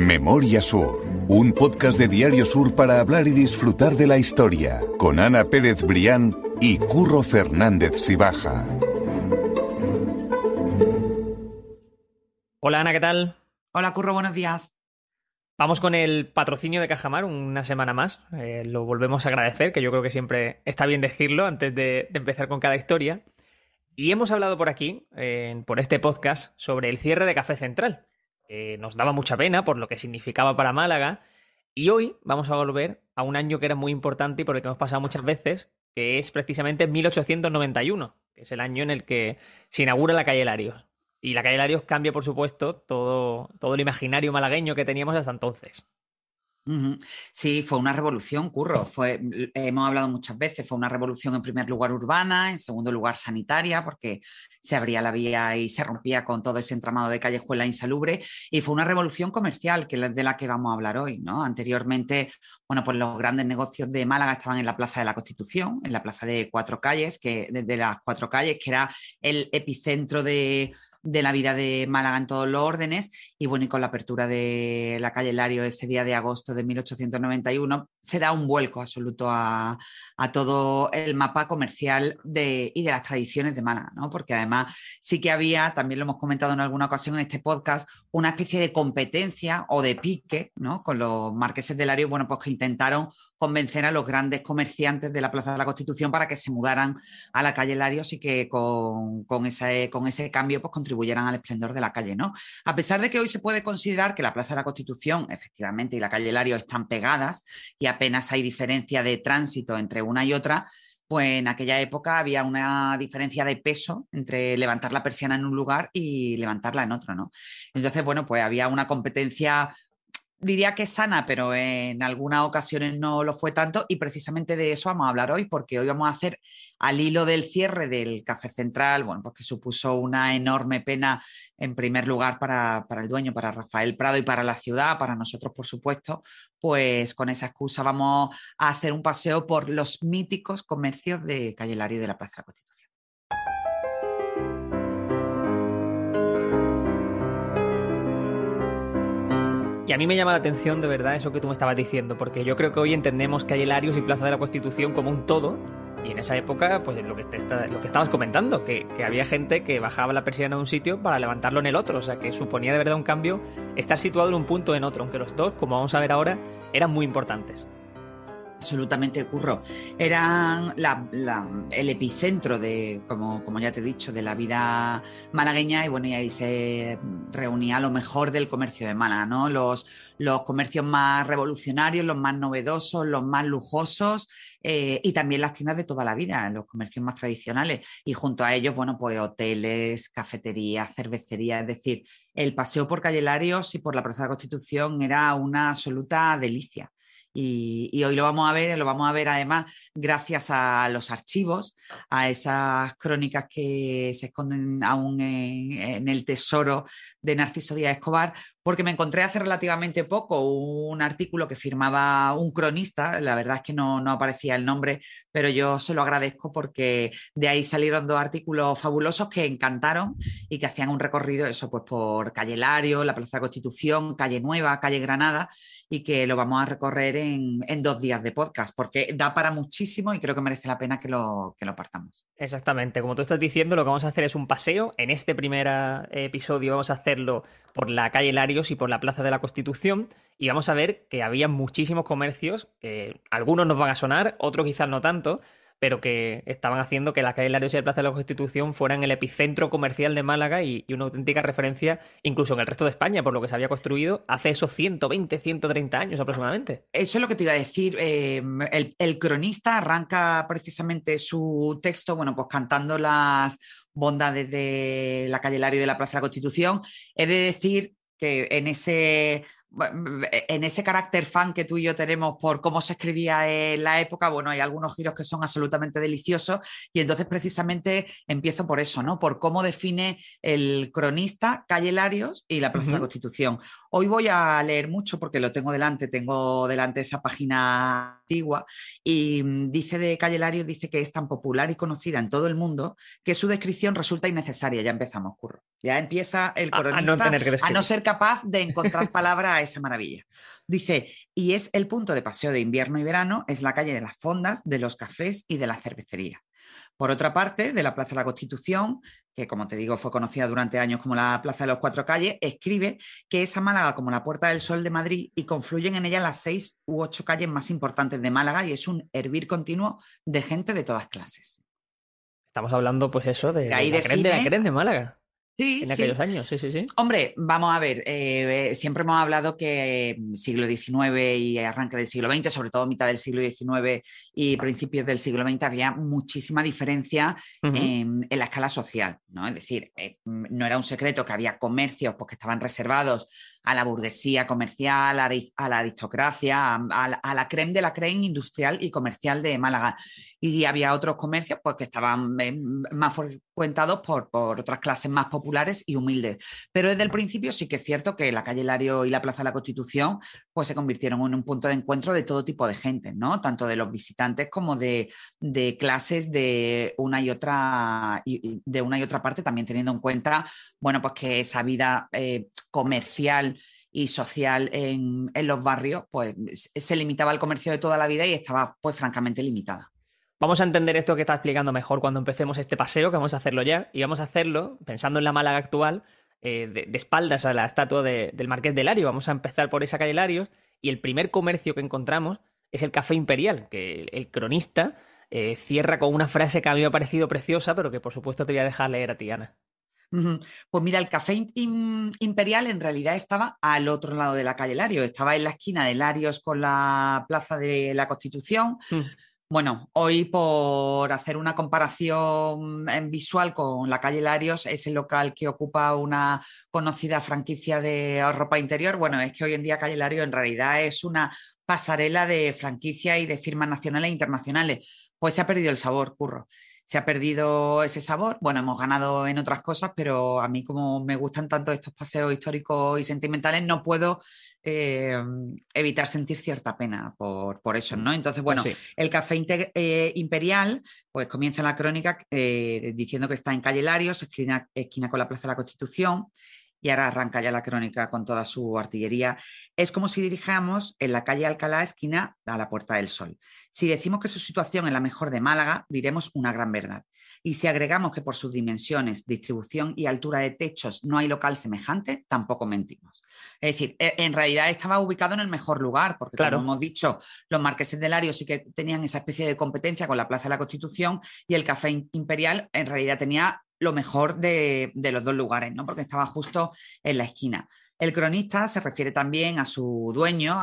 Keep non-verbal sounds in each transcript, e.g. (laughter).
Memoria Sur, un podcast de Diario Sur para hablar y disfrutar de la historia, con Ana Pérez Brián y Curro Fernández Sibaja. Hola Ana, ¿qué tal? Hola Curro, buenos días. Vamos con el patrocinio de Cajamar una semana más. Eh, lo volvemos a agradecer, que yo creo que siempre está bien decirlo antes de, empezar con cada historia. Y hemos hablado por aquí, por este podcast, sobre el cierre de Café Central. Nos daba mucha pena por lo que significaba para Málaga. Y hoy vamos a volver a un año que era muy importante y por el que hemos pasado muchas veces, que es precisamente 1891, que es el año en el que se inaugura la calle Larios. Y la calle Larios cambia, por supuesto, todo, todo el imaginario malagueño que teníamos hasta entonces. Sí, fue una revolución, Curro. Fue, hemos hablado muchas veces, fue una revolución en primer lugar urbana, en segundo lugar sanitaria, porque se abría la vía y se rompía con todo ese entramado de callejuela insalubre, y fue una revolución comercial, que es de la que vamos a hablar hoy. ¿no? Anteriormente, bueno, pues los grandes negocios de Málaga estaban en la Plaza de la Constitución, en la Plaza de Cuatro Calles, que de las Cuatro Calles, que era el epicentro de de la vida de Málaga en todos los órdenes. Y bueno, y con la apertura de la calle Lario ese día de agosto de 1891, se da un vuelco absoluto a, todo el mapa comercial de, y de las tradiciones de Málaga, ¿no? Porque además sí que había, también lo hemos comentado en alguna ocasión en este podcast, una especie de competencia o de pique, ¿no? Con los marqueses de Lario, bueno, pues que intentaron convencer a los grandes comerciantes de la Plaza de la Constitución para que se mudaran a la calle Larios y que con, ese, con ese cambio pues, contribuyeran al esplendor de la calle. ¿no? A pesar de que hoy se puede considerar que la Plaza de la Constitución, efectivamente, y la calle Larios están pegadas y apenas hay diferencia de tránsito entre una y otra, pues en aquella época había una diferencia de peso entre levantar la persiana en un lugar y levantarla en otro, ¿no? Entonces, bueno, pues había una competencia diría que sana, pero en algunas ocasiones no lo fue tanto y precisamente de eso vamos a hablar hoy porque hoy vamos a hacer al hilo del cierre del Café Central, bueno, pues que supuso una enorme pena en primer lugar para, el dueño, para Rafael Prado y para la ciudad, para nosotros por supuesto, pues con esa excusa vamos a hacer un paseo por los míticos comercios de Calle Lario y de la Plaza de Constitución. Y a mí me llama la atención de verdad eso que tú me estabas diciendo, porque yo creo que hoy entendemos que hay Larios y Plaza de la Constitución como un todo, y en esa época, pues lo que, lo que estabas comentando, que, que, había gente que bajaba la persiana de un sitio para levantarlo en el otro, o sea que suponía de verdad un cambio estar situado en un punto o en otro, aunque los dos, como vamos a ver ahora, eran muy importantes absolutamente curro. Eran el epicentro de, como, como, ya te he dicho, de la vida malagueña y bueno, y ahí se reunía lo mejor del comercio de Málaga, ¿no? Los, los comercios más revolucionarios, los más novedosos, los más lujosos eh, y también las tiendas de toda la vida, los comercios más tradicionales. Y junto a ellos, bueno, pues hoteles, cafeterías, cervecerías, es decir, el paseo por Calle Larios y por la Plaza de la Constitución era una absoluta delicia. Y, hoy lo vamos a ver, lo vamos a ver además gracias a los archivos, a esas crónicas que se esconden aún en, el tesoro de Narciso Díaz Escobar, porque me encontré hace relativamente poco un artículo que firmaba un cronista, la verdad es que no, no aparecía el nombre, pero yo se lo agradezco porque de ahí salieron dos artículos fabulosos que encantaron y que hacían un recorrido, eso pues por Calle Lario, la Plaza de Constitución, Calle Nueva, Calle Granada, y que lo vamos a recorrer en, dos días de podcast, porque da para muchísimo y creo que merece la pena que lo, que lo partamos. Exactamente, como tú estás diciendo, lo que vamos a hacer es un paseo. En este primer eh, episodio vamos a hacerlo por la calle Larios y por la Plaza de la Constitución y vamos a ver que había muchísimos comercios, algunos nos van a sonar, otros quizás no tanto, pero que estaban haciendo que la calle Larios y la Plaza de la Constitución fueran el epicentro comercial de Málaga y, una auténtica referencia incluso en el resto de España, por lo que se había construido hace esos 120, 130 años aproximadamente. Eso es lo que te iba a decir. Eh, el, cronista arranca precisamente su texto, bueno, pues cantando las bondades de la calle Lario y de la Plaza de la Constitución. He de decir que en ese en ese carácter fan que tú y yo tenemos por cómo se escribía en la época, bueno, hay algunos giros que son absolutamente deliciosos y entonces precisamente empiezo por eso, ¿no? Por cómo define el cronista Calle Larios y la Plaza de la Constitución. Hoy voy a leer mucho porque lo tengo delante, tengo delante esa página antigua. Y mm, dice de Calle Larios, dice que es tan popular y conocida en todo el mundo que su descripción resulta innecesaria. Ya empezamos, curro. Ya empieza el coronista a, no, ser capaz de encontrar (laughs) palabra a esa maravilla. Dice, y es el punto de paseo de invierno y verano, es la calle de las fondas, de los cafés y de la cervecería. Por otra parte, de la Plaza de la Constitución, que como te digo fue conocida durante años como la Plaza de los Cuatro Calles, escribe que es a Málaga como la Puerta del Sol de Madrid y confluyen en ella las seis u ocho calles más importantes de Málaga y es un hervir continuo de gente de todas clases. Estamos hablando, pues eso, de, de, la, de Málaga. Sí, en aquellos años, sí, sí, sí. Hombre, vamos a ver, eh, siempre hemos hablado que mm, siglo XIX y arranque del siglo XX, sobre todo mitad del siglo XIX y principios del siglo XX, había muchísima diferencia en, la escala social, ¿no? Es decir, eh, mm, no era un secreto que había comercios pues, que estaban reservados a la burguesía comercial, a la aristocracia, a, la creme de la creme industrial y comercial de Málaga. Y había otros comercios pues, que estaban eh, más frecuentados por, por otras clases más populares y humildes. Pero desde el principio sí que es cierto que la calle Lario y la Plaza de la Constitución pues, se convirtieron en un punto de encuentro de todo tipo de gente, ¿no? tanto de los visitantes como de, de clases de una y otra de una y otra parte, también teniendo en cuenta bueno, pues que esa vida eh, comercial y social en, los barrios, pues se limitaba al comercio de toda la vida y estaba pues francamente limitada. Vamos a entender esto que está explicando mejor cuando empecemos este paseo, que vamos a hacerlo ya, y vamos a hacerlo pensando en la Málaga actual, eh, de, espaldas a la estatua del Marqués de Lario. Vamos a empezar por esa calle Larios, y el primer comercio que encontramos es el Café Imperial, que el, cronista eh, cierra con una frase que a mí me ha parecido preciosa, pero que por supuesto te voy a dejar leer a ti, Ana. Pues mira, el café imperial en realidad estaba al otro lado de la calle Larios, estaba en la esquina de Larios con la Plaza de la Constitución. Mm. Bueno, hoy por hacer una comparación en visual con la calle Larios, es el local que ocupa una conocida franquicia de ropa interior. Bueno, es que hoy en día calle Larios en realidad es una pasarela de franquicia y de firmas nacionales e internacionales. Pues se ha perdido el sabor, curro se ha perdido ese sabor. Bueno, hemos ganado en otras cosas, pero a mí como me gustan tanto estos paseos históricos y sentimentales, no puedo eh, evitar sentir cierta pena por, por, eso, ¿no? Entonces, bueno, el café eh, imperial, pues comienza la crónica eh, diciendo que está en calle Larios, esquina, esquina con la Plaza de la Constitución, y ahora arranca ya la crónica con toda su artillería, es como si dirijamos en la calle Alcalá, esquina a la Puerta del Sol. Si decimos que su situación es la mejor de Málaga, diremos una gran verdad. Y si agregamos que por sus dimensiones, distribución y altura de techos no hay local semejante, tampoco mentimos. Es decir, e, en realidad estaba ubicado en el mejor lugar, porque como hemos dicho, los marqueses de Lario sí que tenían esa especie de competencia con la Plaza de la Constitución y el Café Imperial en realidad tenía lo mejor de, los dos lugares, ¿no? porque estaba justo en la esquina. El cronista se refiere también a su dueño.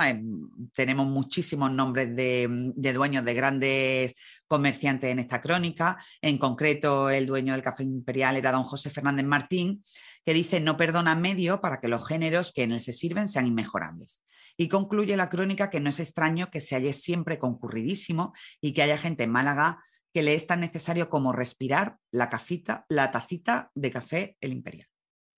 tenemos muchísimos nombres de, dueños de grandes comerciantes en esta crónica. En concreto, el dueño del Café Imperial era don José Fernández Martín, que dice no perdona medio para que los géneros que en él se sirven sean inmejorables. Y concluye la crónica que no es extraño que se halle siempre concurridísimo y que haya gente en Málaga que le es tan necesario como respirar la, cafita, la tacita de café el imperial.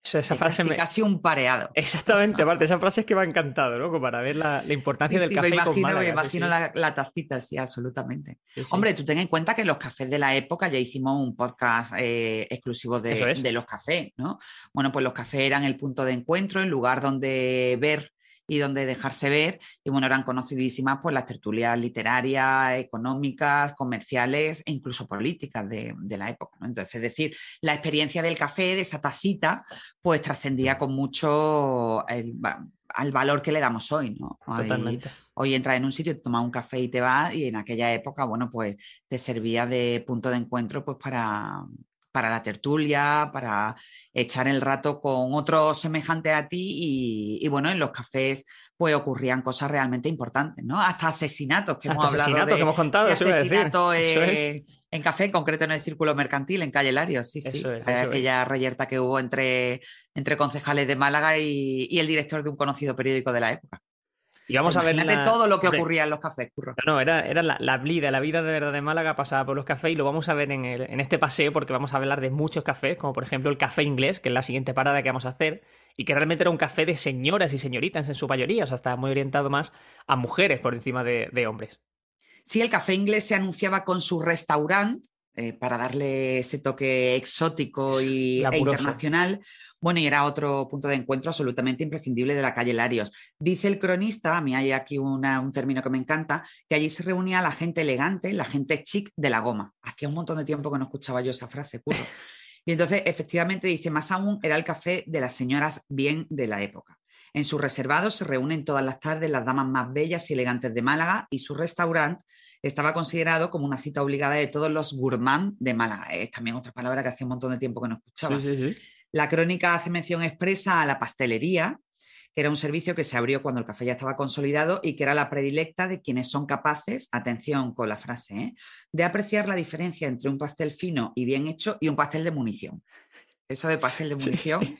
esa frase casi, casi, un pareado. Exactamente, (laughs) aparte, esa frase es que me ha encantado, ¿no? para ver la, importancia del café. Me imagino, con me imagino la, tacita, sí, absolutamente. Hombre, tú ten en cuenta que los cafés de la época ya hicimos un podcast eh, exclusivo de, de, los cafés, ¿no? Bueno, pues los cafés eran el punto de encuentro, el lugar donde ver y donde dejarse ver. Y bueno, eran conocidísimas pues las tertulias literarias, económicas, comerciales e incluso políticas de, la época. Entonces, es decir, la experiencia del café, de esa tacita, pues trascendía con mucho al valor que le damos hoy, ¿no? Totalmente. Hoy, entras en un sitio, te tomas un café y te vas, y en aquella época, bueno, pues te servía de punto de encuentro pues para, para la tertulia, para echar el rato con otro semejante a ti y, bueno, en los cafés pues ocurrían cosas realmente importantes, ¿no? Hasta asesinatos que hemos hablado que hemos contado, asesinatos (laughs) en café, en concreto en el Círculo Mercantil, en Calle Larios, sí, sí. aquella reyerta que hubo entre, entre concejales de Málaga y el director de un conocido periódico de la época. Y vamos a ver. todo lo que ocurría en los cafés, curro. No, era, era la, vida, la vida de verdad de Málaga pasaba por los cafés y lo vamos a ver en, en este paseo porque vamos a hablar de muchos cafés, como por ejemplo el café inglés, que es la siguiente parada que vamos a hacer, y que realmente era un café de señoras y señoritas en su mayoría, o sea, estaba muy orientado más a mujeres por encima de, hombres. Sí, el café inglés se anunciaba con su restaurante eh, para darle ese toque exótico y, e internacional. Bueno, y era otro punto de encuentro absolutamente imprescindible de la calle Larios. Dice el cronista, a mí hay aquí un término que me encanta, que allí se reunía la gente elegante, la gente chic de la goma. Hacía un montón de tiempo que no escuchaba yo esa frase, curro. (laughs) Y entonces, efectivamente, dice, más aún, era el café de las señoras bien de la época. En su reservado se reúnen todas las tardes las damas más bellas y elegantes de Málaga y su restaurante estaba considerado como una cita obligada de todos los gourmands de Málaga. Es también otra palabra que hace un montón de tiempo que no escuchaba. Sí, sí, sí. La crónica hace mención expresa a la pastelería, que era un servicio que se abrió cuando el café ya estaba consolidado y que era la predilecta de quienes son capaces, atención con la frase, ¿eh? de apreciar la diferencia entre un pastel fino y bien hecho y un pastel de munición. Eso de pastel de munición,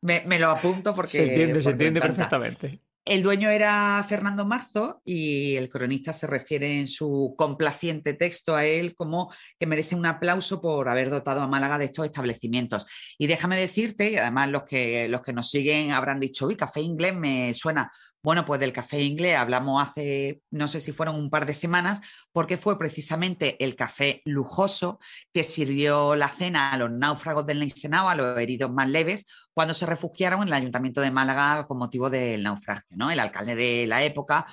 Me, lo apunto porque... Se entiende, se entiende perfectamente. El dueño era Fernando Marzo y el cronista se refiere en su complaciente texto a él como que merece un aplauso por haber dotado a Málaga de estos establecimientos. Y déjame decirte, y además los que, los que nos siguen habrán dicho, uy, café inglés me suena. Bueno, pues del café inglés hablamos hace, no sé si fueron un par de semanas, porque fue precisamente el café lujoso que sirvió la cena a los náufragos del Neisenao, a los heridos más leves, cuando se refugiaron en el Ayuntamiento de Málaga con motivo del naufragio. ¿no? El alcalde de la época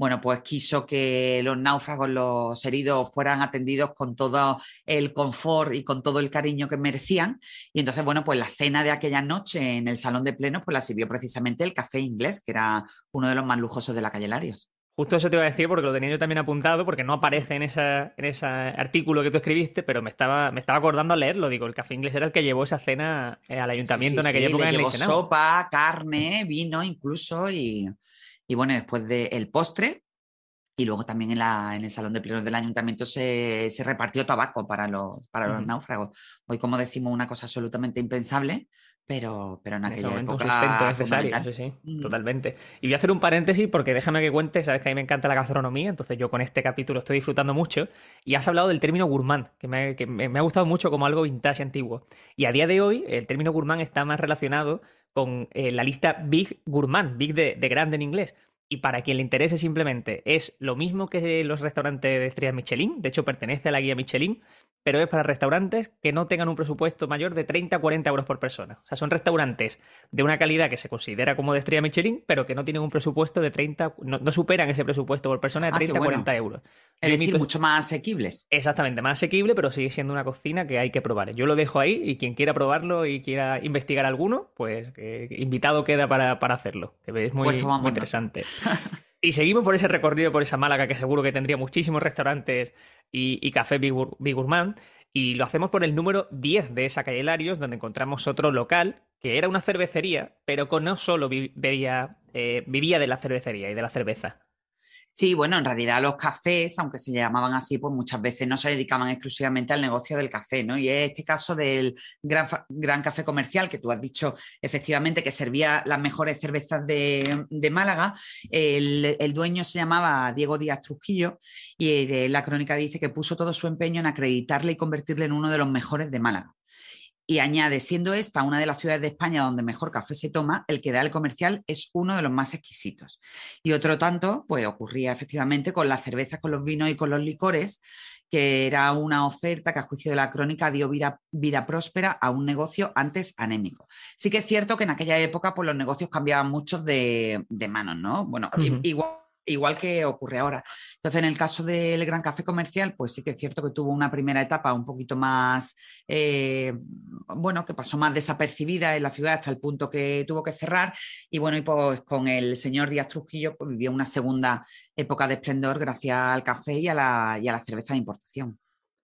bueno, pues quiso que los náufragos, los heridos, fueran atendidos con todo el confort y con todo el cariño que merecían. Y entonces, bueno, pues la cena de aquella noche en el salón de plenos, pues la sirvió precisamente el café inglés, que era uno de los más lujosos de la calle Larios. Justo eso te iba a decir porque lo tenía yo también apuntado, porque no aparece en, esa, en ese artículo que tú escribiste, pero me estaba, me estaba acordando al leerlo. Digo, el café inglés era el que llevó esa cena eh, al ayuntamiento en aquella época. llevó sopa, carne, vino incluso y, y bueno, después del postre, y luego también en, la, en, el salón de plenos del ayuntamiento se, repartió tabaco para los, para los náufragos. Hoy, como decimos, una cosa absolutamente impensable, pero, pero en aquella época... Un sustento necesario, sí, sí, totalmente. Y voy a hacer un paréntesis porque déjame que cuente, sabes que a mí me encanta la gastronomía, entonces yo con este capítulo estoy disfrutando mucho, y has hablado del término gourmand, que me, que me ha gustado mucho como algo vintage antiguo. Y a día de hoy, el término gourmand está más relacionado con eh, la lista Big Gourmand, Big de, de grande en inglés. Y para quien le interese simplemente, es lo mismo que los restaurantes de estrellas Michelin, de hecho pertenece a la guía Michelin, pero es para restaurantes que no tengan un presupuesto mayor de 30 a 40 euros por persona. O sea, son restaurantes de una calidad que se considera como de estrella Michelin, pero que no tienen un presupuesto de 30, no, superan ese presupuesto por persona de 30 a 40 euros. Es decir, mucho más asequibles. Exactamente, más asequible, pero sigue siendo una cocina que hay que probar. Yo lo dejo ahí y quien quiera probarlo y quiera investigar alguno, pues invitado queda para, hacerlo, que es muy, pues muy interesante. (laughs) Y seguimos por ese recorrido, por esa Málaga, que seguro que tendría muchísimos restaurantes y, café Bigurmán. Y lo hacemos por el número 10 de esa calle Larios, donde encontramos otro local, que era una cervecería, pero que no solo vivía, eh, vivía de la cervecería y de la cerveza. Sí, bueno, en realidad los cafés, aunque se llamaban así, pues muchas veces no se dedicaban exclusivamente al negocio del café, ¿no? Y es este caso del gran, gran café comercial, que tú has dicho efectivamente que servía las mejores cervezas de, Málaga. El, el, dueño se llamaba Diego Díaz Trujillo y la crónica dice que puso todo su empeño en acreditarle y convertirle en uno de los mejores de Málaga y añade, siendo esta una de las ciudades de España donde mejor café se toma, el que da el comercial es uno de los más exquisitos. Y otro tanto, pues ocurría efectivamente con las cervezas, con los vinos y con los licores, que era una oferta que a juicio de la crónica dio vida, próspera a un negocio antes anémico. Sí que es cierto que en aquella época pues, los negocios cambiaban mucho de, manos, ¿no? Bueno, igual igual que ocurre ahora. Entonces, en el caso del Gran Café Comercial, pues sí que es cierto que tuvo una primera etapa un poquito más, eh, bueno, que pasó más desapercibida en la ciudad hasta el punto que tuvo que cerrar. Y bueno, y pues con el señor Díaz Trujillo pues, vivió una segunda época de esplendor gracias al café y a la, y a la cerveza de importación.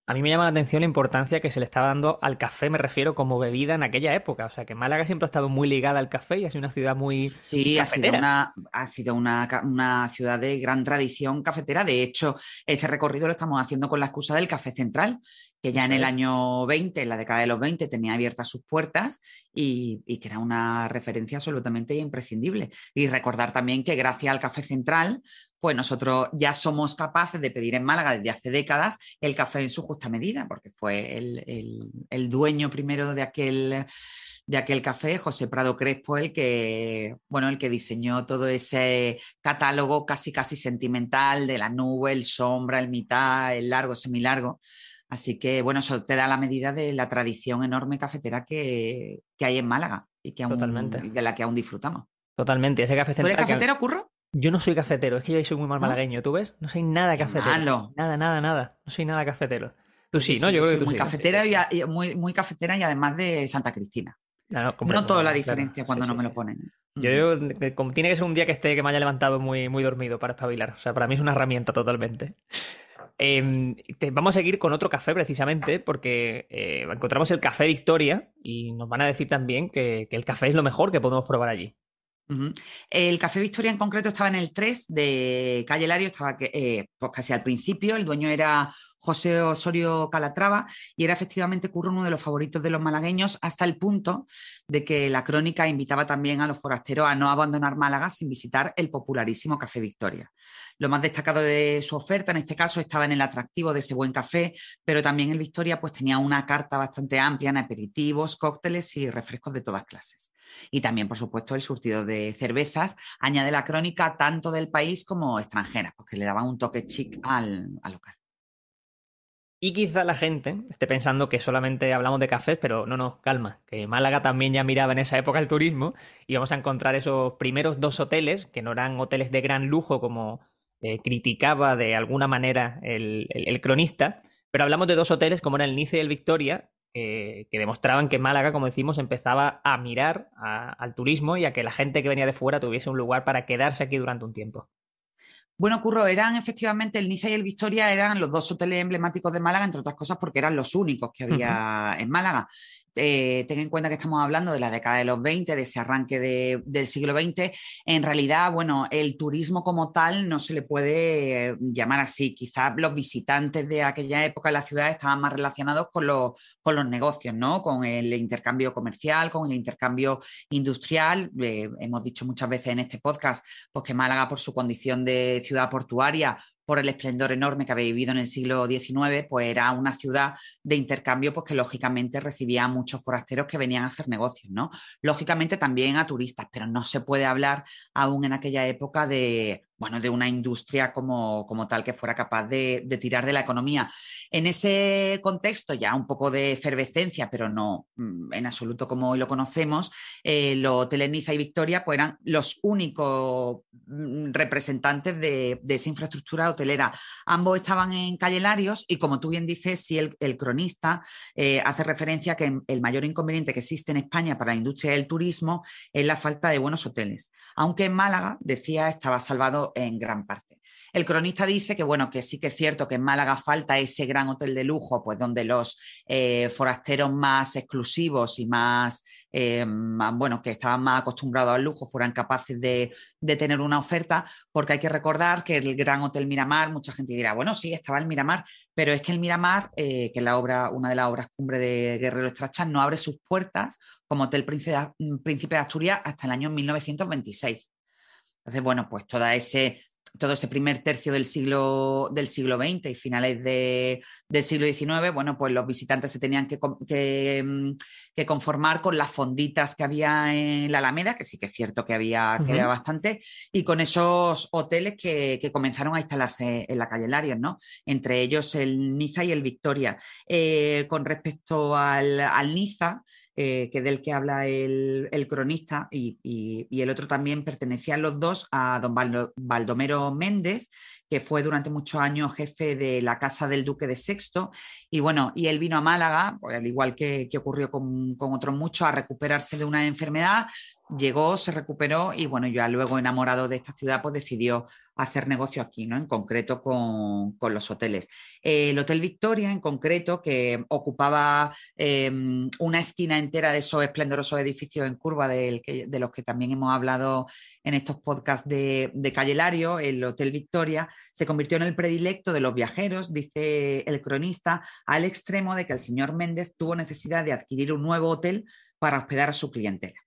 A mí me llama la atención la importancia que se le estaba dando al café, me refiero como bebida en aquella época. O sea, que Málaga siempre ha estado muy ligada al café y ha sido una ciudad muy. Sí, ha sido, una, ha sido una, ciudad de gran tradición cafetera. De hecho, este recorrido lo estamos haciendo con la excusa del Café Central, que ya en el año 20, en la década de los 20, tenía abiertas sus puertas y, y que era una referencia absolutamente imprescindible. Y recordar también que gracias al Café Central, pues nosotros ya somos capaces de pedir en Málaga desde hace décadas el café en su justa medida, porque fue el, dueño primero de aquel de aquel café, José Prado Crespo, el que, bueno, el que diseñó todo ese catálogo casi casi sentimental de la nube, el sombra, el mitad, el largo, semilargo. Así que, bueno, eso te da la medida de la tradición enorme cafetera que, hay en Málaga y que de la que aún disfrutamos. Totalmente. Ese café ¿Tú eres cafetero, Curro? Yo no soy cafetero, es que yo soy muy mal malagueño, ¿tú ves? No soy nada cafetero. Nada, nada, nada. No soy nada cafetero. Tú sí, ¿no? Yo, creo que tú muy cafetera y, muy, muy cafetera y además de Santa Cristina. No, toda la diferencia cuando no me lo ponen. Yo, como tiene que ser un día que esté que me haya levantado muy, muy dormido para espabilar. O sea, para mí es una herramienta totalmente. Em, vamos a seguir con otro café precisamente porque eh, encontramos el café Victoria y nos van a decir también que, el café es lo mejor que podemos probar allí. El Café Victoria en concreto estaba en el 3 de Calle Lario, estaba eh, pues casi al principio, el dueño era José Osorio Calatrava y era efectivamente Curro uno de los favoritos de los malagueños hasta el punto de que la crónica invitaba también a los forasteros a no abandonar Málaga sin visitar el popularísimo Café Victoria. Lo más destacado de su oferta en este caso estaba en el atractivo de ese buen café, pero también el Victoria pues tenía una carta bastante amplia en aperitivos, cócteles y refrescos de todas clases. Y también, por supuesto, el surtido de cervezas añade la crónica tanto del país como extranjera, porque le daban un toque chic al, local. Y quizá la gente esté pensando que solamente hablamos de cafés, pero no, no, calma, que Málaga también ya miraba en esa época el turismo y vamos a encontrar esos primeros dos hoteles, que no eran hoteles de gran lujo como eh, criticaba de alguna manera el, cronista, pero hablamos de dos hoteles como eran el Nice y el Victoria, que demostraban que Málaga, como decimos, empezaba a mirar al turismo y a que la gente que venía de fuera tuviese un lugar para quedarse aquí durante un tiempo. Bueno, Curro, eran efectivamente el Niza y el Victoria, eran los dos hoteles emblemáticos de Málaga, entre otras cosas porque eran los únicos que había en Málaga. Eh, ten en cuenta que estamos hablando de la década de los 20, de ese arranque del siglo XX. En realidad, bueno, el turismo como tal no se le puede eh, llamar así. Quizás los visitantes de aquella época en la ciudad estaban más relacionados con los, negocios, ¿no? Con el intercambio comercial, con el intercambio industrial. Eh, hemos dicho muchas veces en este podcast pues, que Málaga, por su condición de ciudad portuaria, por el esplendor enorme que había vivido en el siglo XIX, pues era una ciudad de intercambio pues que lógicamente recibía a muchos forasteros que venían a hacer negocios, ¿no? Lógicamente también a turistas, pero no se puede hablar aún en aquella época de, bueno, de una industria como, como tal que fuera capaz de, tirar de la economía. En ese contexto, ya un poco de efervescencia, pero no mm, en absoluto como hoy lo conocemos, eh, los hoteles Niza y Victoria pues, eran los únicos mm, representantes de, esa infraestructura hotelera. Ambos estaban en Calle Larios y, como tú bien dices, si el, cronista eh, hace referencia a que el mayor inconveniente que existe en España para la industria del turismo es la falta de buenos hoteles. Aunque en Málaga, decía, estaba salvado en gran parte. El cronista dice que, bueno, que sí que es cierto que en Málaga falta ese gran hotel de lujo, pues donde los eh, forasteros más exclusivos y eh, más, bueno, que estaban más acostumbrados al lujo, fueran capaces de, tener una oferta, porque hay que recordar que el Gran Hotel Miramar, mucha gente dirá, bueno, sí, estaba el Miramar, pero es que el Miramar, eh, que es la obra, una de las obras cumbre de Guerrero Estrachas, no abre sus puertas como Hotel Príncipe de Asturias hasta el año 1926. Entonces, bueno, pues toda ese, todo ese primer tercio del siglo, del siglo XX y finales del siglo XIX, bueno, pues los visitantes se tenían que, mm, que, conformar con las fonditas que había en la Alameda, que sí que es cierto que había, bastante, y con esos hoteles que, comenzaron a instalarse en la calle Larios, ¿no? Entre ellos el Niza y el Victoria. Eh, con respecto al, al Niza, eh, que del que habla el, cronista, y, el otro también pertenecían los dos a don Baldomero Méndez, que fue durante muchos años jefe de la Casa del Duque de Sexto. Y bueno, y él vino a Málaga, pues, al igual que, ocurrió con, con, otros muchos, a recuperarse de una enfermedad. Llegó, se recuperó y bueno, ya luego enamorado de esta ciudad, pues decidió hacer negocio aquí, ¿no? En concreto con, los hoteles. el Hotel Victoria, en concreto, que ocupaba em, una esquina entera de esos esplendorosos edificios en curva de los que también hemos hablado en estos podcasts de, de Calle Lario, el Hotel Victoria, se convirtió en el predilecto de los viajeros, dice el cronista, al extremo de que el señor Méndez tuvo necesidad de adquirir un nuevo hotel para hospedar a su clientela.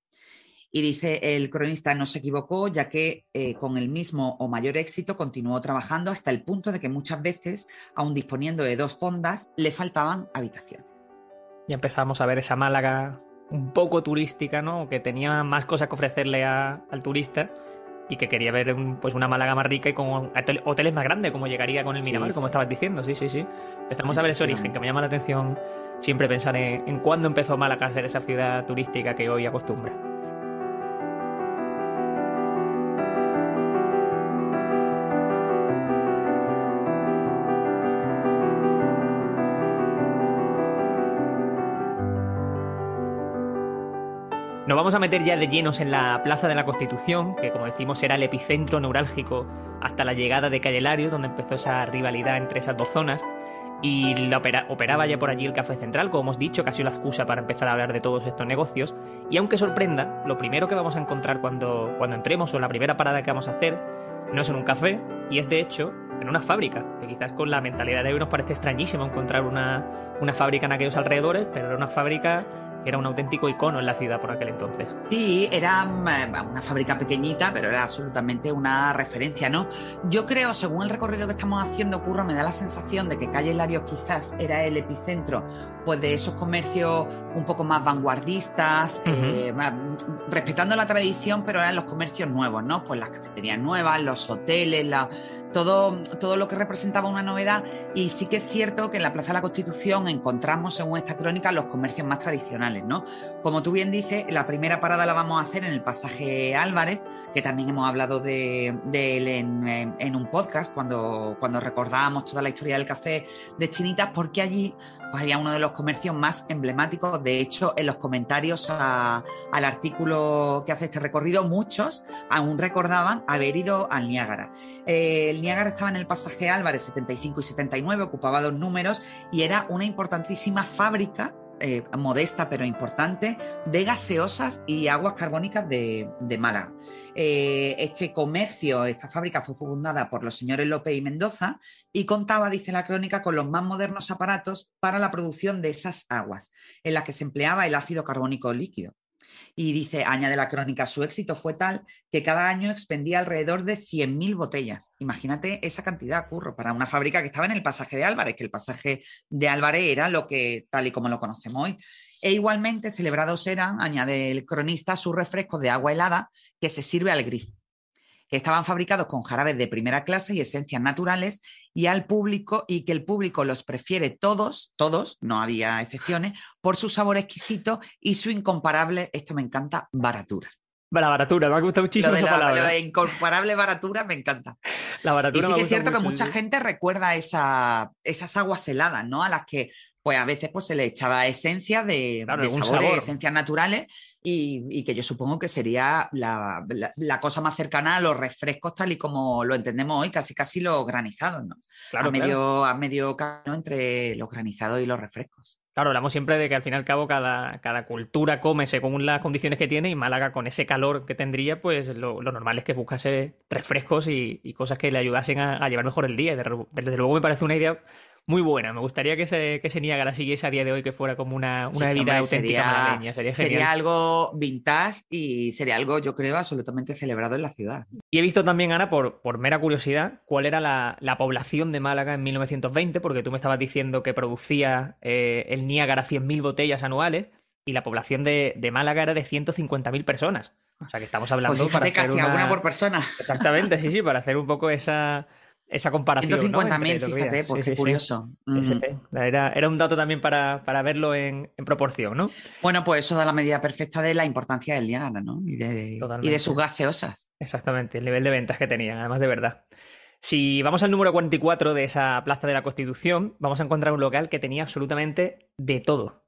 Y dice el cronista no se equivocó, ya que eh, con el mismo o mayor éxito continuó trabajando hasta el punto de que muchas veces, aun disponiendo de dos fondas, le faltaban habitaciones. Y empezamos a ver esa Málaga un poco turística, ¿no? Que tenía más cosas que ofrecerle al turista y que quería ver pues una Málaga más rica y con hoteles más grandes, como llegaría con el Miramar, como estabas diciendo. Sí, sí, sí. Empezamos a ver ese origen, que me llama la atención siempre pensar en, en cuándo empezó Málaga a ser esa ciudad turística que hoy acostumbra. Vamos a meter ya de llenos en la Plaza de la Constitución, que como decimos era el epicentro neurálgico hasta la llegada de Calle Lario, donde empezó esa rivalidad entre esas dos zonas. Y la operaba ya por allí el Café Central, como hemos dicho, casi la excusa para empezar a hablar de todos estos negocios. Y aunque sorprenda, lo primero que vamos a encontrar cuando, cuando entremos o la primera parada que vamos a hacer no es en un café, y es de hecho en una fábrica, que quizás con la mentalidad de hoy nos parece extrañísimo encontrar una, una fábrica en aquellos alrededores, pero era una fábrica era un auténtico icono en la ciudad por aquel entonces. Sí, era mm, una fábrica pequeñita, pero era absolutamente una referencia, ¿no? Yo creo, según el recorrido que estamos haciendo, Curro, me da la sensación de que Calle Larios quizás era el epicentro pues, de esos comercios un poco más vanguardistas, eh, respetando la tradición, pero eran los comercios nuevos, ¿no? Pues las cafeterías nuevas, los hoteles, la todo, todo lo que representaba una novedad y sí que es cierto que en la Plaza de la Constitución encontramos, según esta crónica, los comercios más tradicionales, ¿no? Como tú bien dices, la primera parada la vamos a hacer en el pasaje Álvarez, que también hemos hablado de, él en, un podcast cuando, cuando recordábamos toda la historia del café de Chinitas, porque allí pues había uno de los comercios más emblemáticos. De hecho, en los comentarios al artículo que hace este recorrido, muchos aún recordaban haber ido al Niágara. Eh, el Niágara estaba en el pasaje Álvarez 75 y 79, ocupaba dos números y era una importantísima fábrica eh, modesta pero importante de gaseosas y aguas carbónicas de, de Málaga. Eh, este comercio, esta fábrica fue fundada por los señores López y Mendoza y contaba, dice la crónica, con los más modernos aparatos para la producción de esas aguas, en las que se empleaba el ácido carbónico líquido. Y dice, añade la crónica, su éxito fue tal que cada año expendía alrededor de 100.000 botellas. Imagínate esa cantidad, curro, para una fábrica que estaba en el pasaje de Álvarez, que el pasaje de Álvarez era lo que, tal y como lo conocemos hoy. E igualmente celebrados eran, añade el cronista, sus refrescos de agua helada que se sirve al grifo que estaban fabricados con jarabes de primera clase y esencias naturales y al público y que el público los prefiere todos, todos, no había excepciones, por su sabor exquisito y su incomparable, esto me encanta, baratura. La baratura, me ha gustado muchísimo esa palabra. La incomparable baratura me encanta. La baratura y sí que es cierto que mucha gente recuerda esa, esas aguas heladas, ¿no? A las que pues a veces pues, se le echaba esencia de, sabores, esencias naturales, y, que yo supongo que sería la, cosa más cercana a los refrescos tal y como lo entendemos hoy, casi casi los granizados, ¿no? a, medio, a medio camino entre los granizados y los refrescos. Claro, hablamos siempre de que al fin y al cabo cada, cada cultura come según las condiciones que tiene y Málaga con ese calor que tendría, pues lo, normal es que buscase refrescos y, cosas que le ayudasen a, llevar mejor el día. Desde luego me parece una idea muy buena. Me gustaría que se, que se Niagara siguiese a día de hoy, que fuera como una, una vida auténtica sería, Sería, algo vintage y sería algo, yo creo, absolutamente celebrado en la ciudad. Y he visto también, Ana, por, por mera curiosidad, cuál era la, población de Málaga en 1920, porque tú me estabas diciendo que producía eh, el Niágara 100.000 botellas anuales y la población de, de Málaga era de 150.000 personas. O sea que estamos hablando pues para casi alguna por persona. Exactamente, sí, sí, para hacer un poco esa, esa comparación. 150.000, fíjate, porque curioso. Era, era, un dato también para, verlo en, proporción, ¿no? Bueno, pues eso da la medida perfecta de la importancia del Niágara, ¿no? Y de, y de sus gaseosas. Exactamente, el nivel de ventas que tenían, además de verdad. Si vamos al número 44 de esa Plaza de la Constitución, vamos a encontrar un local que tenía absolutamente de todo.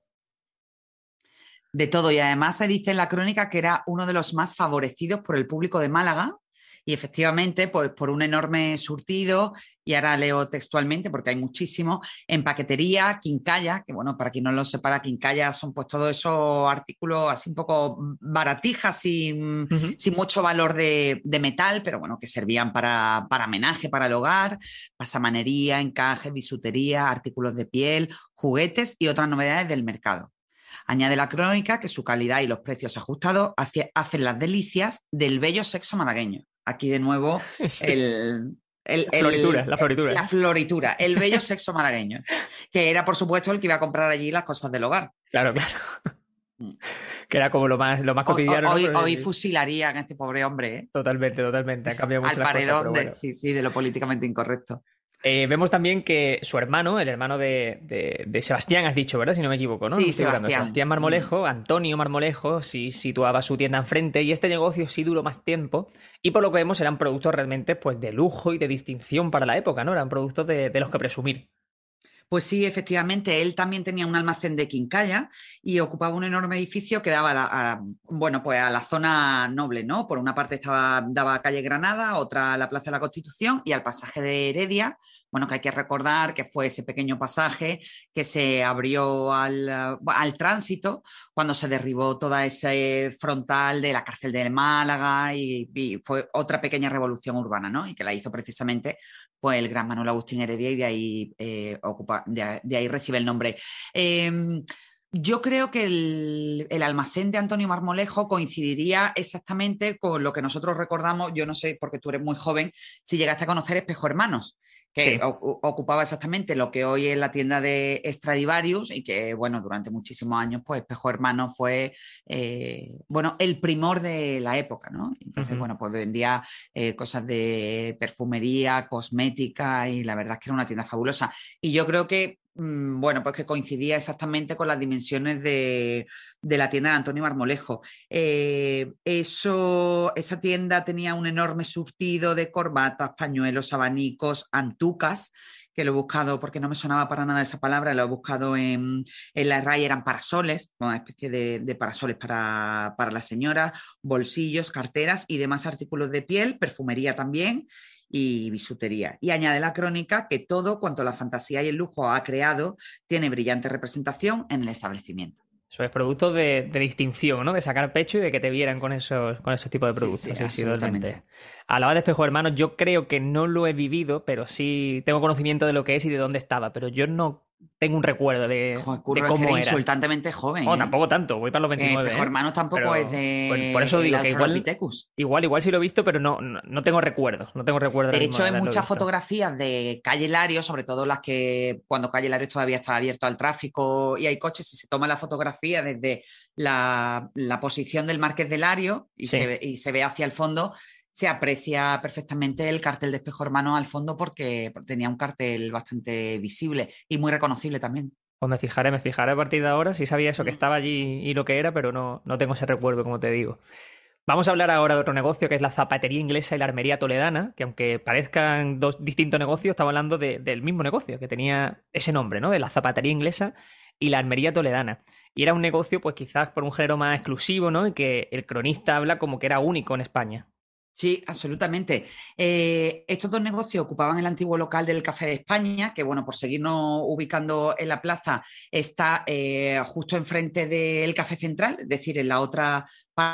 De todo, y además se dice en la crónica que era uno de los más favorecidos por el público de Málaga y efectivamente, pues por un enorme surtido, y ahora leo textualmente porque hay muchísimo, en paquetería, quincalla, que bueno, para quien no lo sepa, quincalla son pues todos esos artículos así un poco baratijas, sin, sin mucho valor de, metal, pero bueno, que servían para, para homenaje, para el hogar, pasamanería, encaje, bisutería, artículos de piel, juguetes y otras novedades del mercado. Añade la crónica que su calidad y los precios ajustados hacen las delicias del bello sexo malagueño aquí de nuevo (laughs) el, la floritura, la floritura. La floritura, el bello sexo malagueño, (laughs) que era por supuesto el que iba a comprar allí las cosas del hogar. Claro, claro. que era como lo más, lo más cotidiano. Hoy, hoy, fusilarían a este pobre hombre. ¿eh? Totalmente, totalmente. Ha cambiado mucho Al paredón de, sí, sí, de lo políticamente incorrecto. Eh, vemos también que su hermano, el hermano de, Sebastián, has dicho, ¿verdad? Si no me equivoco, ¿no? Sí, Sebastián. Sebastián Marmolejo, Antonio Marmolejo, sí situaba su tienda enfrente y este negocio sí duró más tiempo y por lo que vemos eran productos realmente pues de lujo y de distinción para la época, ¿no? Eran productos de los que presumir. Pues sí, efectivamente, él también tenía un almacén de quincalla y ocupaba un enorme edificio que daba a, bueno, pues a la zona noble, ¿no? Por una parte estaba, daba calle Granada, otra a la Plaza de la Constitución y al pasaje de Heredia, bueno, que hay que recordar que fue ese pequeño pasaje que se abrió al, al tránsito cuando se derribó toda ese frontal de la cárcel de Málaga y, fue otra pequeña revolución urbana, ¿no? Y que la hizo precisamente pues el gran Manuel Agustín Heredia y de ahí, eh, de, ahí recibe el nombre. Em, yo creo que el, el, almacén de Antonio Marmolejo coincidiría exactamente con lo que nosotros recordamos, yo no sé, porque tú eres muy joven, si llegaste a conocer Espejo Hermanos que ocupaba exactamente lo que hoy es la tienda de Stradivarius y que, bueno, durante muchísimos años, pues Espejo Hermano fue, eh, bueno, el primor de la época, ¿no? Entonces, bueno, pues vendía eh, cosas de perfumería, cosmética y la verdad es que era una tienda fabulosa. Y yo creo que bueno, pues que coincidía exactamente con las dimensiones de, la tienda de Antonio Marmolejo. Eh, eso, esa tienda tenía un enorme surtido de corbatas, pañuelos, abanicos, antucas, que lo he buscado porque no me sonaba para nada esa palabra, lo he buscado en, la RAI, eran parasoles, una especie de, parasoles para, para las señoras, bolsillos, carteras y demás artículos de piel, perfumería también y bisutería. Y añade la crónica que todo cuanto la fantasía y el lujo ha creado tiene brillante representación en el establecimiento. Eso es producto de, distinción, ¿no? De sacar pecho y de que te vieran con esos, con esos tipos de productos. Sí, sí, sí Hablaba de espejo hermano, yo creo que no lo he vivido, pero sí tengo conocimiento de lo que es y de dónde estaba, pero yo no tengo un recuerdo de, Joder, de cómo era. insultantemente joven. No, ¿eh? tampoco tanto, voy para los 29. Eh, ¿eh? hermanos tampoco es de. Por, eso digo que igual, igual, igual sí lo he visto, pero no, no, tengo recuerdos. No tengo recuerdos. De hecho, hay muchas fotografías de Calle Lario, sobre todo las que cuando Calle Lario todavía estaba abierto al tráfico y hay coches y se toma la fotografía desde la, posición del Marqués de Lario y, se, y se ve hacia el fondo se aprecia perfectamente el cartel de espejo hermano al fondo porque tenía un cartel bastante visible y muy reconocible también. Pues me fijaré, me fijaré a partir de ahora si sabía eso, que estaba allí y lo que era, pero no, no tengo ese recuerdo, como te digo. Vamos a hablar ahora de otro negocio que es la zapatería inglesa y la armería toledana, que aunque parezcan dos distintos negocios, estamos hablando del mismo negocio, que tenía ese nombre, ¿no? De la zapatería inglesa y la armería toledana. Y era un negocio, pues quizás por un género más exclusivo, ¿no? Y que el cronista habla como que era único en España. Sí, absolutamente. Eh, estos dos negocios ocupaban el antiguo local del Café de España, que bueno, por seguirnos ubicando en la plaza, está eh, justo enfrente del Café Central, es decir, en la otra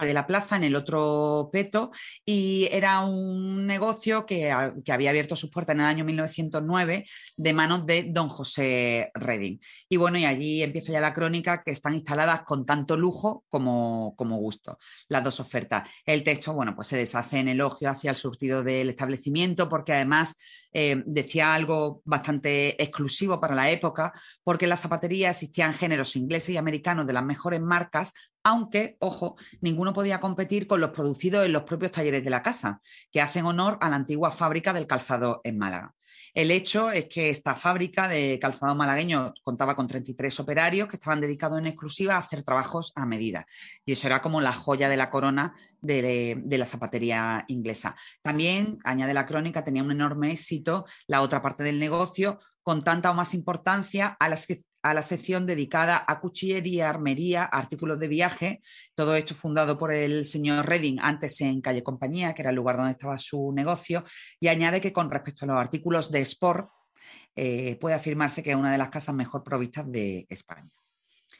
de la plaza, en el otro peto, y era un negocio que, había abierto sus puertas en el año 1909 de manos de don José Redding. Y bueno, y allí empieza ya la crónica que están instaladas con tanto lujo como, como gusto, las dos ofertas. El texto, bueno, pues se deshace en elogio hacia el surtido del establecimiento, porque además eh, decía algo bastante exclusivo para la época, porque en la zapatería existían géneros ingleses y americanos de las mejores marcas, aunque, ojo, ninguno podía competir con los producidos en los propios talleres de la casa, que hacen honor a la antigua fábrica del calzado en Málaga. El hecho es que esta fábrica de calzado malagueño contaba con 33 operarios que estaban dedicados en exclusiva a hacer trabajos a medida. Y eso era como la joya de la corona de, la zapatería inglesa. También, añade la crónica, tenía un enorme éxito la otra parte del negocio, con tanta o más importancia a las que a la sección dedicada a cuchillería, armería, artículos de viaje. Todo esto fundado por el señor Redding, antes en Calle Compañía, que era el lugar donde estaba su negocio, y añade que con respecto a los artículos de sport, eh, puede afirmarse que es una de las casas mejor provistas de España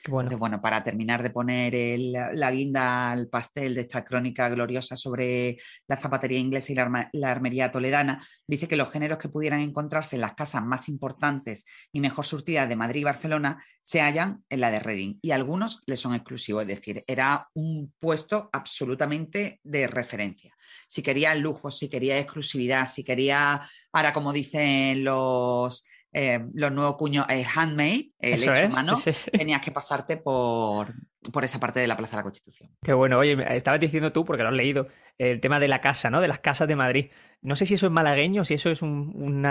bueno. para terminar de poner la guinda al pastel de esta crónica gloriosa sobre la zapatería inglesa y la, armería toledana, dice que los géneros que pudieran encontrarse en las casas más importantes y mejor surtidas de Madrid y Barcelona se hallan en la de Reading y algunos le son exclusivos, es decir, era un puesto absolutamente de referencia. Si quería lujo, si quería exclusividad, si quería, ahora como dicen los eh, los nuevos cuños eh, handmade, el hecho a mano, tenías que pasarte por, por esa parte de la Plaza de la Constitución. Qué bueno. Oye, estabas diciendo tú, porque lo has leído, el tema de la casa, ¿no? De las casas de Madrid. No sé si eso es malagueño, si eso es un,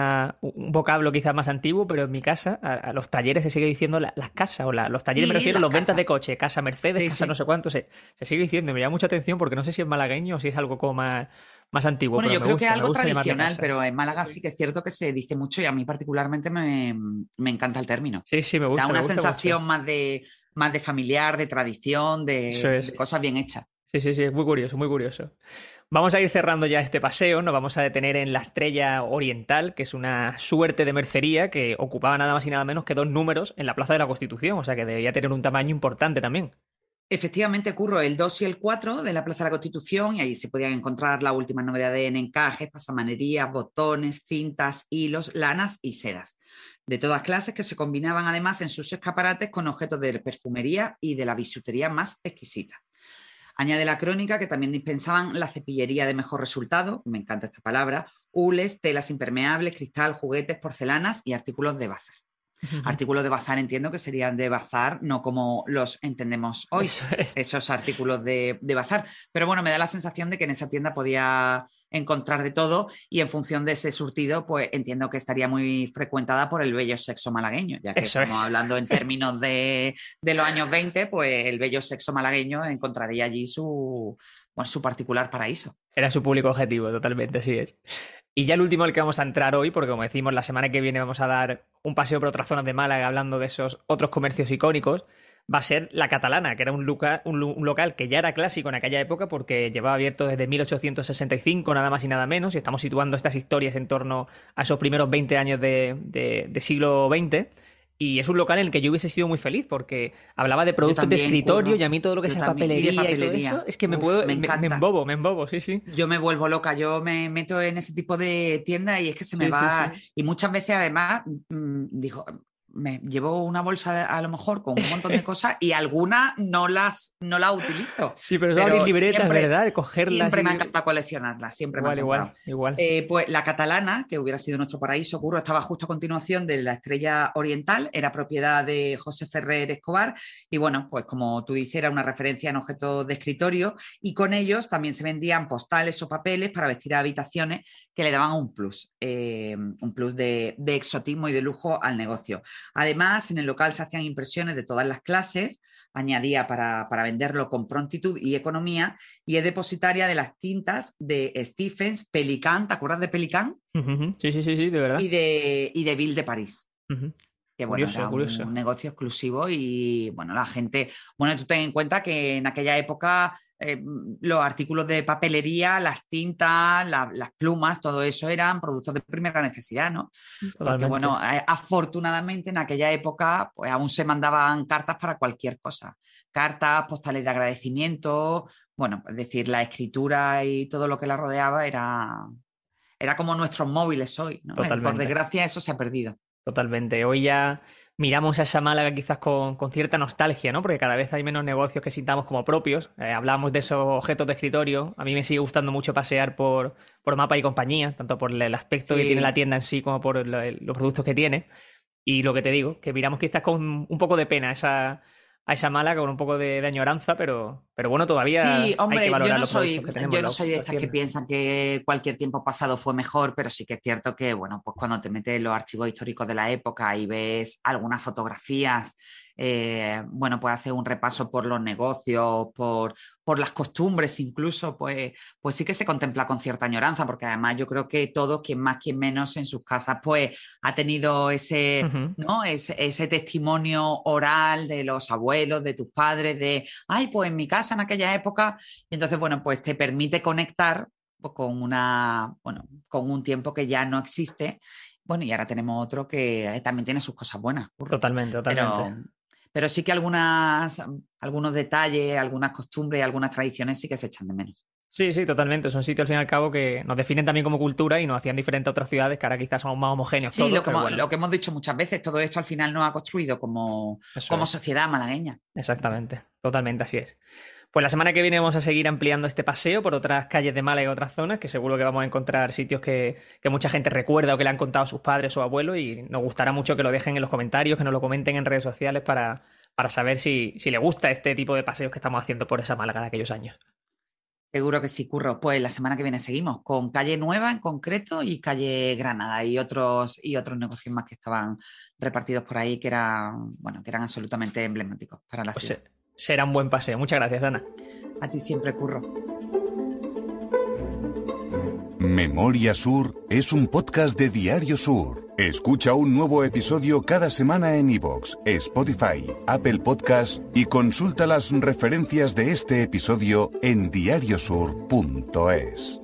vocablo quizás más antiguo, pero en mi casa, a, los talleres se sigue diciendo las casas, o los talleres me refiero a los ventas de coche, casa Mercedes, casa no sé cuánto, se, sigue diciendo. Me llama mucha atención porque no sé si es malagueño o si es algo como más, más antiguo. Bueno, yo creo que es algo tradicional, pero en Málaga sí que es cierto que se dice mucho y a mí particularmente me, encanta el término. Sí, sí, me gusta. Da una sensación más de más de familiar, de tradición, de, cosas bien hechas. Sí, sí, sí, es muy curioso, muy curioso. Vamos a ir cerrando ya este paseo, nos vamos a detener en la Estrella Oriental, que es una suerte de mercería que ocupaba nada más y nada menos que dos números en la Plaza de la Constitución, o sea que debía tener un tamaño importante también. Efectivamente, curro el 2 y el 4 de la Plaza de la Constitución y ahí se podían encontrar las últimas novedades en encajes, pasamanerías, botones, cintas, hilos, lanas y sedas, de todas clases que se combinaban además en sus escaparates con objetos de perfumería y de la bisutería más exquisita. Añade la crónica que también dispensaban la cepillería de mejor resultado, me encanta esta palabra, hules, telas impermeables, cristal, juguetes, porcelanas y artículos de bazar. Artículos de bazar entiendo que serían de bazar, no como los entendemos hoy, esos artículos de, bazar. Pero bueno, me da la sensación de que en esa tienda podía encontrar de todo y en función de ese surtido, pues entiendo que estaría muy frecuentada por el bello sexo malagueño, ya que estamos hablando en (laughs) términos de, los años 20, pues el bello sexo malagueño encontraría allí su, su particular paraíso. Era su público objetivo, totalmente, así es. Y ya el último al que vamos a entrar hoy, porque como decimos, la semana que viene vamos a dar un paseo por otras zonas de Málaga hablando de esos otros comercios icónicos, va a ser la catalana, que era un, local que ya era clásico en aquella época porque llevaba abierto desde 1865, nada más y nada menos, y estamos situando estas historias en torno a esos primeros 20 años de siglo XX. Y es un local en el que yo hubiese sido muy feliz porque hablaba de productos de escritorio y a mí todo lo que es papelería y, todo eso es que me puedo, me, embobo, me embobo, sí, sí. Yo me vuelvo loca, yo me meto en ese tipo de tiendas y es que se me va. Y muchas veces además, mm, digo, me llevo una bolsa a lo mejor con un montón de (laughs) cosas y algunas no las, no las utilizo. Sí, pero, pero libretas, ¿verdad? De cogerlas. Siempre me ha encantado coleccionarlas, siempre igual, me Igual, igual. Eh, pues la catalana, que hubiera sido nuestro paraíso, curro, estaba justo a continuación de la Estrella Oriental, era propiedad de José Ferrer Escobar y bueno, pues como tú dices, era una referencia en objetos de escritorio y con ellos también se vendían postales o papeles para vestir a habitaciones que le daban un plus, eh, un plus de, exotismo y de lujo al negocio. Además, en el local se hacían impresiones de todas las clases, añadía para, venderlo con prontitud y economía, y es depositaria de las tintas de Stephens, Pelican, ¿te acuerdas de Pelican? Sí, sí, sí, sí, de verdad. Y de, y de Ville de París. Que bueno, era un, negocio exclusivo y bueno, la gente, bueno, tú ten en cuenta que en aquella época eh, los artículos de papelería, las tintas, las plumas, todo eso eran productos de primera necesidad, ¿no? Porque, bueno, afortunadamente en aquella época pues, aún se mandaban cartas para cualquier cosa. Cartas, postales de agradecimiento, bueno, es decir, la escritura y todo lo que la rodeaba era, era como nuestros móviles hoy, ¿no? Por desgracia eso se ha perdido. Totalmente. Hoy ya miramos a esa Málaga quizás con, cierta nostalgia, ¿no? Porque cada vez hay menos negocios que sintamos como propios. Eh, hablamos de esos objetos de escritorio. A mí me sigue gustando mucho pasear por, por Mapa y compañía, tanto por el aspecto que tiene la tienda en sí como por los productos que tiene. Y lo que te digo, que miramos quizás con un poco de pena esa, a esa mala con un poco de, añoranza, pero, pero bueno, todavía hay que valorar yo no los soy, que tenemos. Yo no soy de estas que piensan que cualquier tiempo pasado fue mejor, pero sí que es cierto que, bueno, pues cuando te metes en los archivos históricos de la época y ves algunas fotografías eh, bueno, pues hacer un repaso por los negocios, por, por, las costumbres incluso, pues, pues sí que se contempla con cierta añoranza, porque además yo creo que todos, quien más, quien menos en sus casas, pues ha tenido ese, ¿no? ese, testimonio oral de los abuelos, de tus padres, de, ay, pues en mi casa en aquella época, y entonces, bueno, pues te permite conectar pues, con una, bueno, con un tiempo que ya no existe bueno, y ahora tenemos otro que también tiene sus cosas buenas. Totalmente, totalmente pero sí que algunas, algunos detalles, algunas costumbres, algunas tradiciones sí que se echan de menos. Sí, sí, totalmente. Son sitios al fin y al cabo que nos definen también como cultura y nos hacían diferentes a otras ciudades que ahora quizás somos más homogéneos. Sí, lo, que hemos, lo, que hemos, dicho muchas veces, todo esto al final nos ha construido como, como sociedad malagueña. Exactamente, totalmente así es. Pues la semana que viene vamos a seguir ampliando este paseo por otras calles de Málaga y otras zonas, que seguro que vamos a encontrar sitios que, mucha gente recuerda o que le han contado a sus padres o abuelos y nos gustará mucho que lo dejen en los comentarios, que nos lo comenten en redes sociales para, para saber si, si le gusta este tipo de paseos que estamos haciendo por esa Málaga de aquellos años. Seguro que sí, Curro. Pues la semana que viene seguimos con Calle Nueva en concreto y Calle Granada y otros, y otros negocios más que estaban repartidos por ahí que eran, bueno, que eran absolutamente emblemáticos para la pues ciudad. Será un buen paseo. Muchas gracias, Ana. A ti siempre, Curro. Memoria Sur es un podcast de Diario Sur. Escucha un nuevo episodio cada semana en iVoox, Spotify, Apple Podcasts y consulta las referencias de este episodio en diariosur.es.